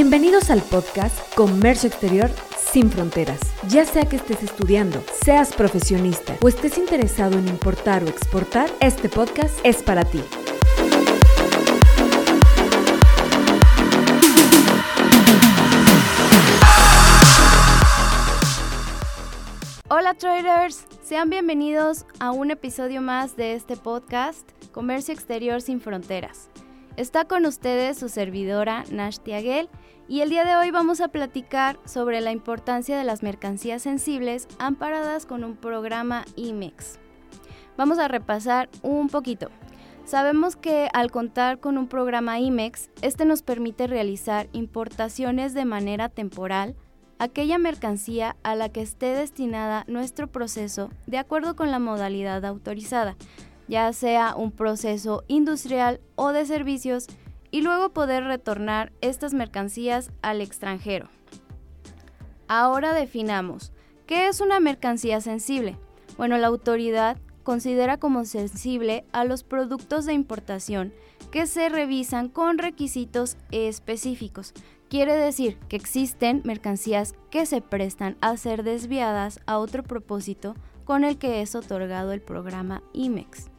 Bienvenidos al podcast Comercio Exterior sin Fronteras. Ya sea que estés estudiando, seas profesionista o estés interesado en importar o exportar, este podcast es para ti. Hola traders, sean bienvenidos a un episodio más de este podcast Comercio Exterior sin Fronteras. Está con ustedes su servidora Nash Tiaguel y el día de hoy vamos a platicar sobre la importancia de las mercancías sensibles amparadas con un programa IMEX. Vamos a repasar un poquito. Sabemos que al contar con un programa IMEX, este nos permite realizar importaciones de manera temporal aquella mercancía a la que esté destinada nuestro proceso de acuerdo con la modalidad autorizada, ya sea un proceso industrial o de servicios, y luego poder retornar estas mercancías al extranjero. Ahora definamos, ¿qué es una mercancía sensible? Bueno, la autoridad considera como sensible a los productos de importación que se revisan con requisitos específicos. Quiere decir que existen mercancías que se prestan a ser desviadas a otro propósito con el que es otorgado el programa IMEX.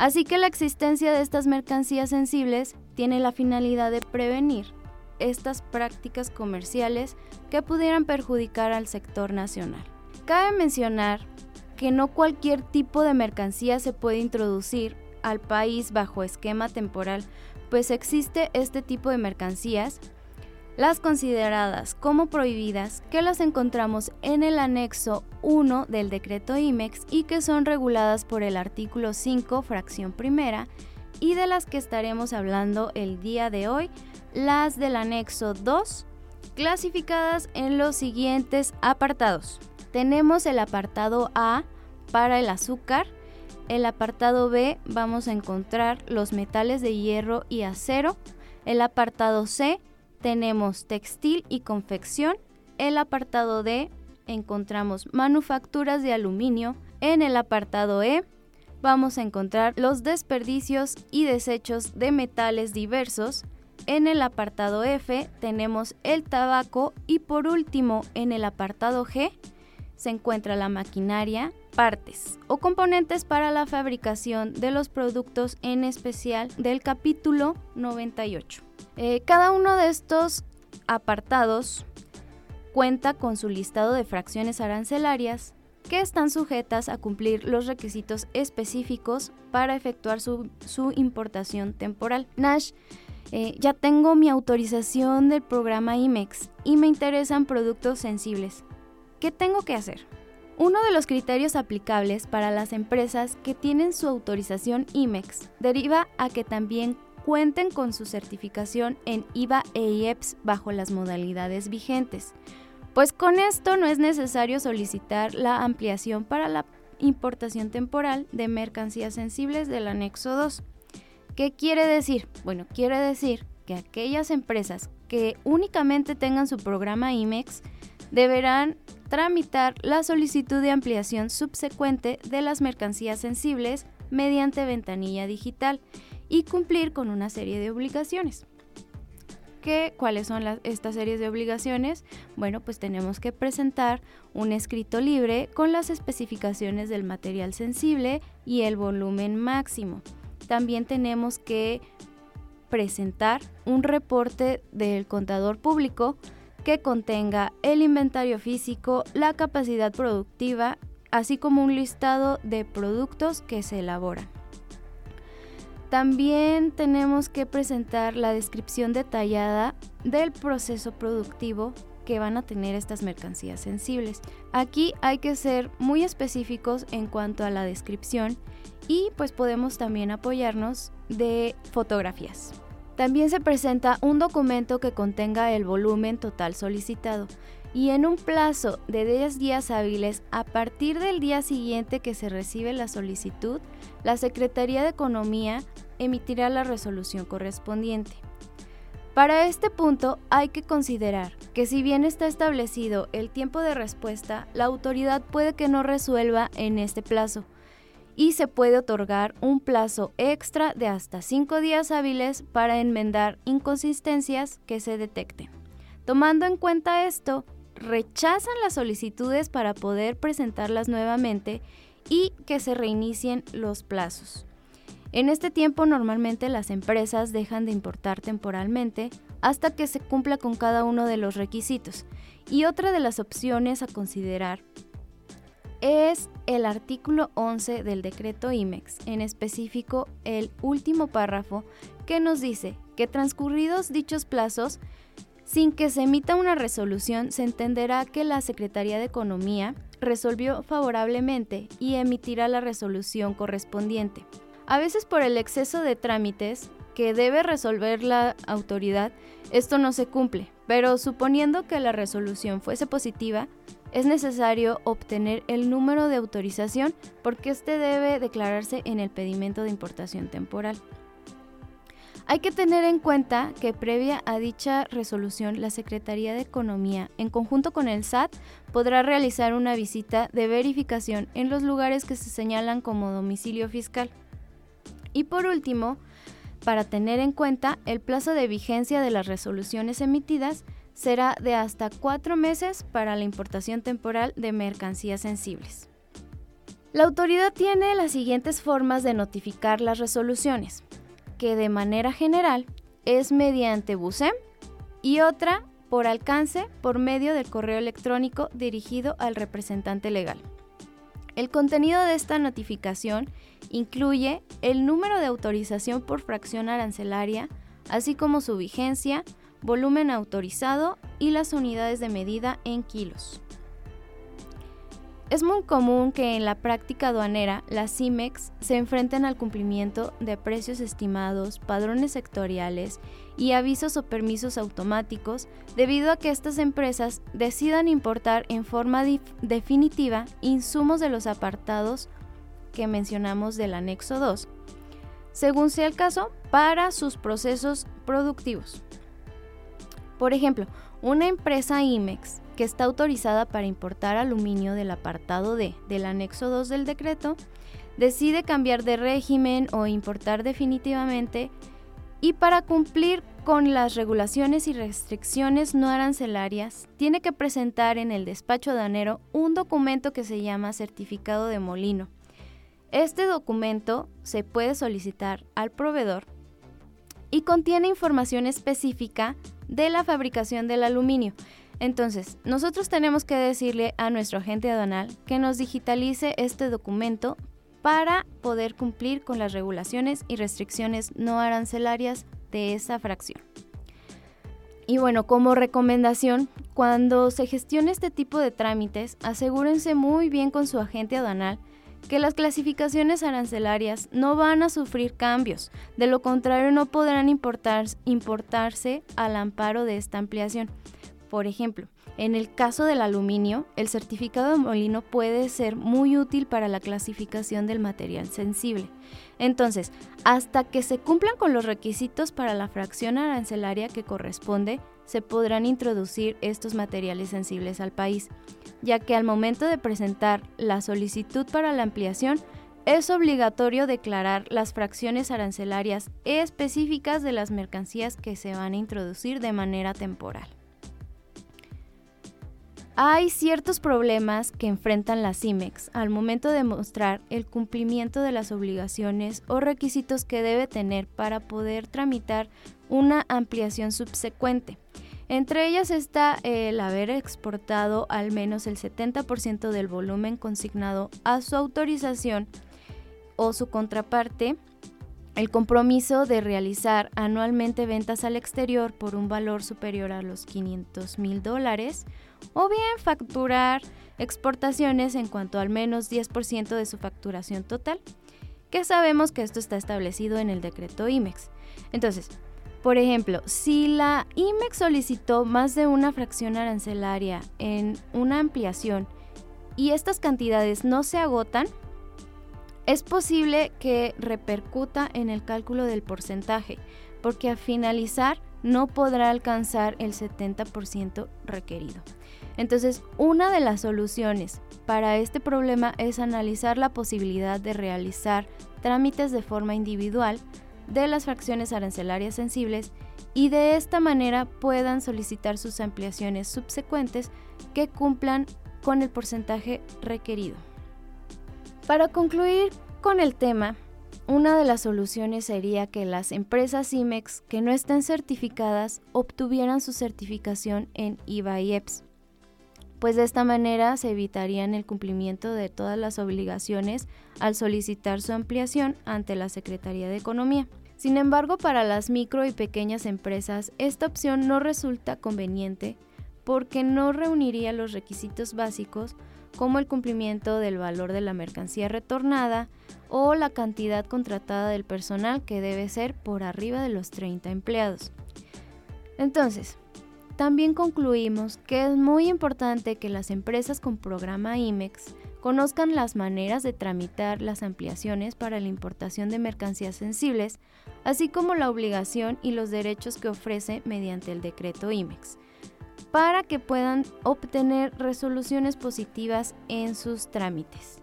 Así que la existencia de estas mercancías sensibles tiene la finalidad de prevenir estas prácticas comerciales que pudieran perjudicar al sector nacional. Cabe mencionar que no cualquier tipo de mercancía se puede introducir al país bajo esquema temporal, pues existe este tipo de mercancías las consideradas como prohibidas que las encontramos en el anexo 1 del decreto IMEX y que son reguladas por el artículo 5, fracción primera, y de las que estaremos hablando el día de hoy, las del anexo 2, clasificadas en los siguientes apartados. Tenemos el apartado A para el azúcar, el apartado B vamos a encontrar los metales de hierro y acero, el apartado C tenemos textil y confección. El apartado D encontramos manufacturas de aluminio. En el apartado E vamos a encontrar los desperdicios y desechos de metales diversos. En el apartado F tenemos el tabaco y por último en el apartado G se encuentra la maquinaria, partes o componentes para la fabricación de los productos en especial del capítulo 98. Eh, cada uno de estos apartados cuenta con su listado de fracciones arancelarias que están sujetas a cumplir los requisitos específicos para efectuar su, importación temporal. Nash, eh, ya tengo mi autorización del programa IMEX y me interesan productos sensibles. ¿Qué tengo que hacer? Uno de los criterios aplicables para las empresas que tienen su autorización IMEX deriva a que también cuenten con su certificación en IVA e IEPS bajo las modalidades vigentes. Pues con esto no es necesario solicitar la ampliación para la importación temporal de mercancías sensibles del anexo 2. ¿Qué quiere decir? Bueno, quiere decir que aquellas empresas que únicamente tengan su programa IMEX deberán tramitar la solicitud de ampliación subsecuente de las mercancías sensibles mediante ventanilla digital y cumplir con una serie de obligaciones. ¿Qué, ¿Cuáles son estas series de obligaciones? Bueno, pues tenemos que presentar un escrito libre con las especificaciones del material sensible y el volumen máximo. También tenemos que presentar un reporte del contador público que contenga el inventario físico, la capacidad productiva, así como un listado de productos que se elaboran. También tenemos que presentar la descripción detallada del proceso productivo que van a tener estas mercancías sensibles. Aquí hay que ser muy específicos en cuanto a la descripción y pues podemos también apoyarnos de fotografías. También se presenta un documento que contenga el volumen total solicitado y en un plazo de 10 días hábiles a partir del día siguiente que se recibe la solicitud, la Secretaría de Economía emitirá la resolución correspondiente. Para este punto hay que considerar que si bien está establecido el tiempo de respuesta, la autoridad puede que no resuelva en este plazo y se puede otorgar un plazo extra de hasta 5 días hábiles para enmendar inconsistencias que se detecten. Tomando en cuenta esto, rechazan las solicitudes para poder presentarlas nuevamente y que se reinicien los plazos. En este tiempo normalmente las empresas dejan de importar temporalmente hasta que se cumpla con cada uno de los requisitos. Y otra de las opciones a considerar es el artículo 11 del decreto IMEX, en específico el último párrafo que nos dice que transcurridos dichos plazos, sin que se emita una resolución, se entenderá que la Secretaría de Economía resolvió favorablemente y emitirá la resolución correspondiente. A veces por el exceso de trámites que debe resolver la autoridad, esto no se cumple, pero suponiendo que la resolución fuese positiva, es necesario obtener el número de autorización porque este debe declararse en el pedimento de importación temporal. Hay que tener en cuenta que previa a dicha resolución, la Secretaría de Economía, en conjunto con el SAT, podrá realizar una visita de verificación en los lugares que se señalan como domicilio fiscal. Y por último, para tener en cuenta, el plazo de vigencia de las resoluciones emitidas será de hasta cuatro meses para la importación temporal de mercancías sensibles. La autoridad tiene las siguientes formas de notificar las resoluciones, que de manera general es mediante BUSEM y otra por alcance por medio del correo electrónico dirigido al representante legal. El contenido de esta notificación incluye el número de autorización por fracción arancelaria, así como su vigencia, volumen autorizado y las unidades de medida en kilos. Es muy común que en la práctica aduanera las CIMEX se enfrenten al cumplimiento de precios estimados, padrones sectoriales y avisos o permisos automáticos debido a que estas empresas decidan importar en forma definitiva insumos de los apartados que mencionamos del anexo 2, según sea el caso, para sus procesos productivos. Por ejemplo, una empresa IMEX que está autorizada para importar aluminio del apartado D del anexo 2 del decreto, decide cambiar de régimen o importar definitivamente y para cumplir con las regulaciones y restricciones no arancelarias, tiene que presentar en el despacho aduanero un documento que se llama certificado de molino. Este documento se puede solicitar al proveedor y contiene información específica de la fabricación del aluminio. Entonces, nosotros tenemos que decirle a nuestro agente aduanal que nos digitalice este documento para poder cumplir con las regulaciones y restricciones no arancelarias de esa fracción. Y bueno, como recomendación, cuando se gestione este tipo de trámites, asegúrense muy bien con su agente aduanal que las clasificaciones arancelarias no van a sufrir cambios, de lo contrario no podrán importarse al amparo de esta ampliación. Por ejemplo, en el caso del aluminio, el certificado de molino puede ser muy útil para la clasificación del material sensible. Entonces, hasta que se cumplan con los requisitos para la fracción arancelaria que corresponde, se podrán introducir estos materiales sensibles al país, ya que al momento de presentar la solicitud para la ampliación, es obligatorio declarar las fracciones arancelarias específicas de las mercancías que se van a introducir de manera temporal. Hay ciertos problemas que enfrentan las CIMEX al momento de mostrar el cumplimiento de las obligaciones o requisitos que debe tener para poder tramitar una ampliación subsecuente. Entre ellas está el haber exportado al menos el 70% del volumen consignado a su autorización o su contraparte, el compromiso de realizar anualmente ventas al exterior por un valor superior a los 500 mil dólares, o bien facturar exportaciones en cuanto al menos 10% de su facturación total, que sabemos que esto está establecido en el decreto IMEX. Entonces, por ejemplo, si la IMEX solicitó más de una fracción arancelaria en una ampliación y estas cantidades no se agotan, es posible que repercuta en el cálculo del porcentaje, porque al finalizar no podrá alcanzar el 70% requerido. Entonces, una de las soluciones para este problema es analizar la posibilidad de realizar trámites de forma individual de las fracciones arancelarias sensibles y de esta manera puedan solicitar sus ampliaciones subsecuentes que cumplan con el porcentaje requerido. Para concluir con el tema, una de las soluciones sería que las empresas IMEX que no estén certificadas obtuvieran su certificación en IVA y EPS, pues de esta manera se evitarían el cumplimiento de todas las obligaciones al solicitar su ampliación ante la Secretaría de Economía. Sin embargo, para las micro y pequeñas empresas, esta opción no resulta conveniente porque no reuniría los requisitos básicos como el cumplimiento del valor de la mercancía retornada o la cantidad contratada del personal que debe ser por arriba de los 30 empleados. Entonces, también concluimos que es muy importante que las empresas con programa IMEX conozcan las maneras de tramitar las ampliaciones para la importación de mercancías sensibles, así como la obligación y los derechos que ofrece mediante el decreto IMEX, para que puedan obtener resoluciones positivas en sus trámites.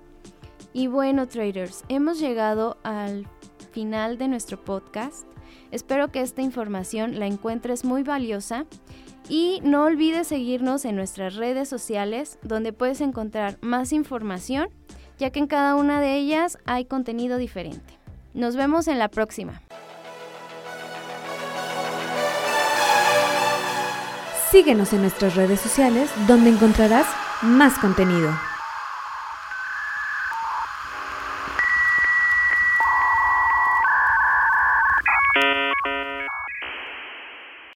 Y bueno, traders, hemos llegado al final de nuestro podcast. Espero que esta información la encuentres muy valiosa y no olvides seguirnos en nuestras redes sociales donde puedes encontrar más información, ya que en cada una de ellas hay contenido diferente. Nos vemos en la próxima. Síguenos en nuestras redes sociales donde encontrarás más contenido.